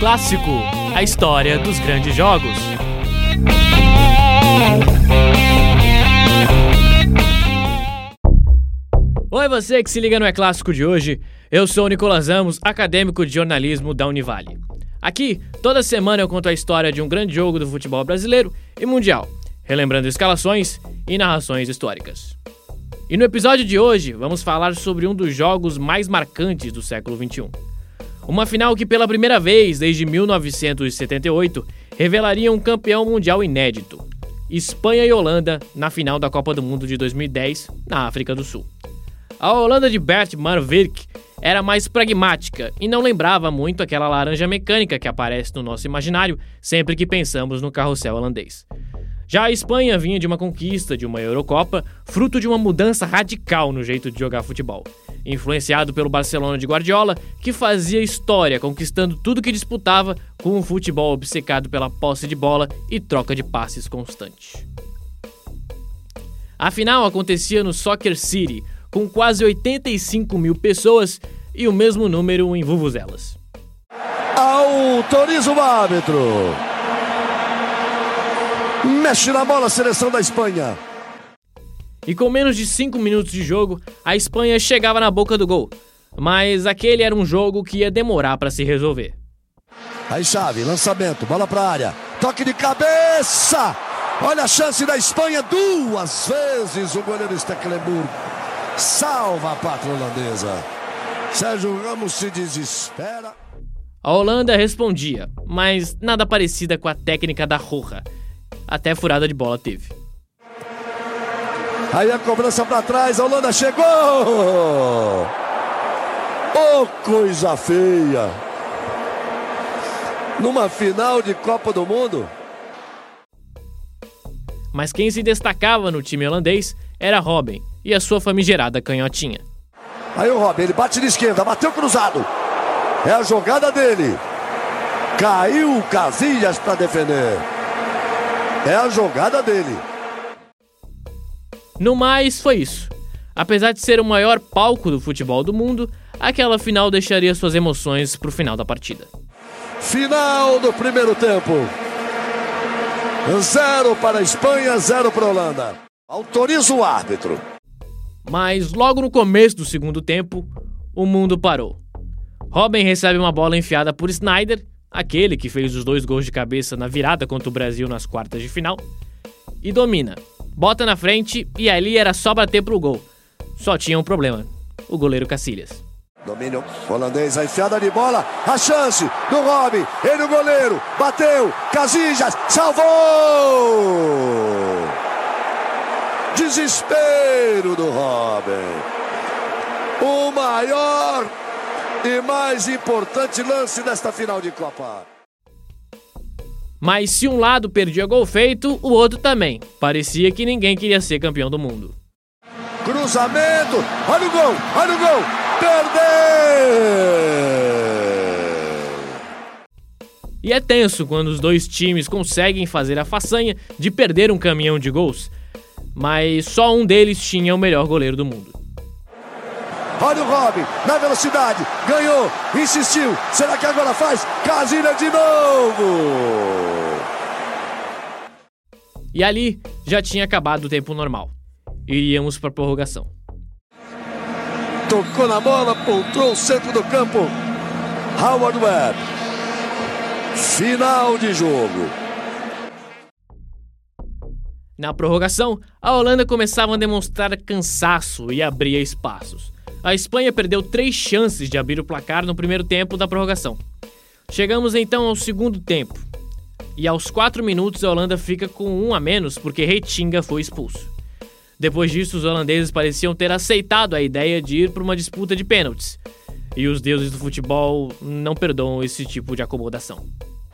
Clássico, a história dos grandes jogos. Oi, você que se liga no É Clássico de hoje. Eu sou o Nicolas Amos, acadêmico de jornalismo da Univale. Aqui, toda semana eu conto a história de um grande jogo do futebol brasileiro e mundial, relembrando escalações e narrações históricas. E no episódio de hoje, vamos falar sobre um dos jogos mais marcantes do século XXI. Uma final que, pela primeira vez desde 1978, revelaria um campeão mundial inédito: Espanha e Holanda na final da Copa do Mundo de 2010, na África do Sul. A Holanda de Bert Marwijk era mais pragmática e não lembrava muito aquela laranja mecânica que aparece no nosso imaginário sempre que pensamos no carrossel holandês. Já a Espanha vinha de uma conquista de uma Eurocopa, fruto de uma mudança radical no jeito de jogar futebol. Influenciado pelo Barcelona de Guardiola, que fazia história conquistando tudo que disputava com um futebol obcecado pela posse de bola e troca de passes constante. A final acontecia no Soccer City, com quase 85 mil pessoas e o mesmo número em vuvuzelas. Autoriza o árbitro. Mexe na bola a seleção da Espanha. E com menos de 5 minutos de jogo, a Espanha chegava na boca do gol. Mas aquele era um jogo que ia demorar para se resolver. Aí chave, lançamento, bola para área. Toque de cabeça. Olha a chance da Espanha duas vezes o goleiro Stecklenburg salva a pátria holandesa. Sérgio Ramos se desespera. A Holanda respondia, mas nada parecida com a técnica da Roja. Até furada de bola teve. Aí a cobrança para trás, a Holanda chegou! Oh, coisa feia! Numa final de Copa do Mundo. Mas quem se destacava no time holandês era Robin e a sua famigerada canhotinha. Aí o Robin, ele bate de esquerda, bateu cruzado. É a jogada dele. Caiu o Casillas para defender. É a jogada dele. No mais, foi isso. Apesar de ser o maior palco do futebol do mundo, aquela final deixaria suas emoções para o final da partida. Final do primeiro tempo. Zero para a Espanha, zero para a Holanda. Autoriza o árbitro. Mas logo no começo do segundo tempo, o mundo parou. Robin recebe uma bola enfiada por Snyder, aquele que fez os dois gols de cabeça na virada contra o Brasil nas quartas de final, e domina. Bota na frente e ali era só bater pro gol. Só tinha um problema: o goleiro Cacilhas. Domínio holandês, a enfiada de bola, a chance do Robin, ele o goleiro, bateu, Casillas, salvou! Desespero do Robin. O maior e mais importante lance desta final de Copa. Mas se um lado perdia gol feito, o outro também. Parecia que ninguém queria ser campeão do mundo. Cruzamento, olha o gol, olha o gol, perdeu! E é tenso quando os dois times conseguem fazer a façanha de perder um caminhão de gols, mas só um deles tinha o melhor goleiro do mundo. Olha o Robin, na velocidade, ganhou, insistiu. Será que agora faz? Casilha de novo! E ali já tinha acabado o tempo normal. Iríamos para a prorrogação. Tocou na bola, pontou o centro do campo. Howard Webb. Final de jogo. Na prorrogação, a Holanda começava a demonstrar cansaço e abria espaços. A Espanha perdeu três chances de abrir o placar no primeiro tempo da prorrogação. Chegamos então ao segundo tempo. E aos quatro minutos a Holanda fica com um a menos porque Reitinga foi expulso. Depois disso, os holandeses pareciam ter aceitado a ideia de ir para uma disputa de pênaltis. E os deuses do futebol não perdoam esse tipo de acomodação.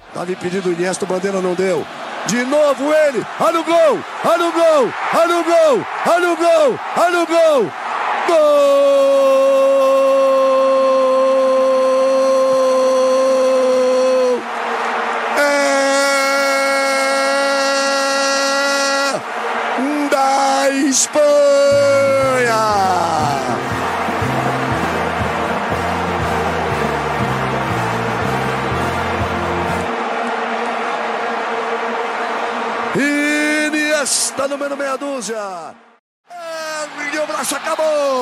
Estava impedido o Iniesta, o Bandeira não deu. De novo ele, olha o gol, olha o gol, olha o gol, olha o gol, olha o gol. Gol! É da Espanha! Iniesta número meia dúzia. E o braço acabou!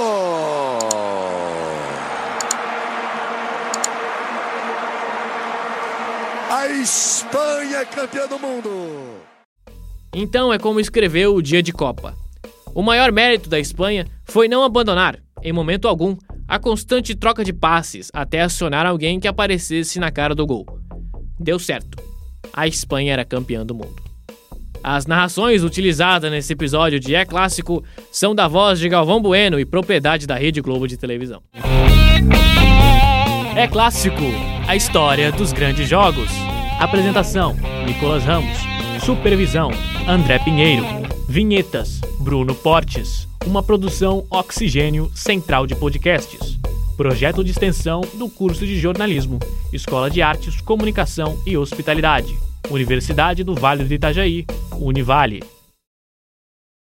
Espanha é campeã do mundo. Então é como escreveu o dia de Copa. O maior mérito da Espanha foi não abandonar, em momento algum, a constante troca de passes até acionar alguém que aparecesse na cara do gol. Deu certo. A Espanha era campeã do mundo. As narrações utilizadas nesse episódio de É Clássico são da voz de Galvão Bueno e propriedade da Rede Globo de televisão. É Clássico, a história dos grandes jogos. Apresentação: Nicolas Ramos. Supervisão: André Pinheiro. Vinhetas: Bruno Portes. Uma produção Oxigênio Central de Podcasts. Projeto de extensão do curso de jornalismo, Escola de Artes, Comunicação e Hospitalidade. Universidade do Vale do Itajaí, Univale.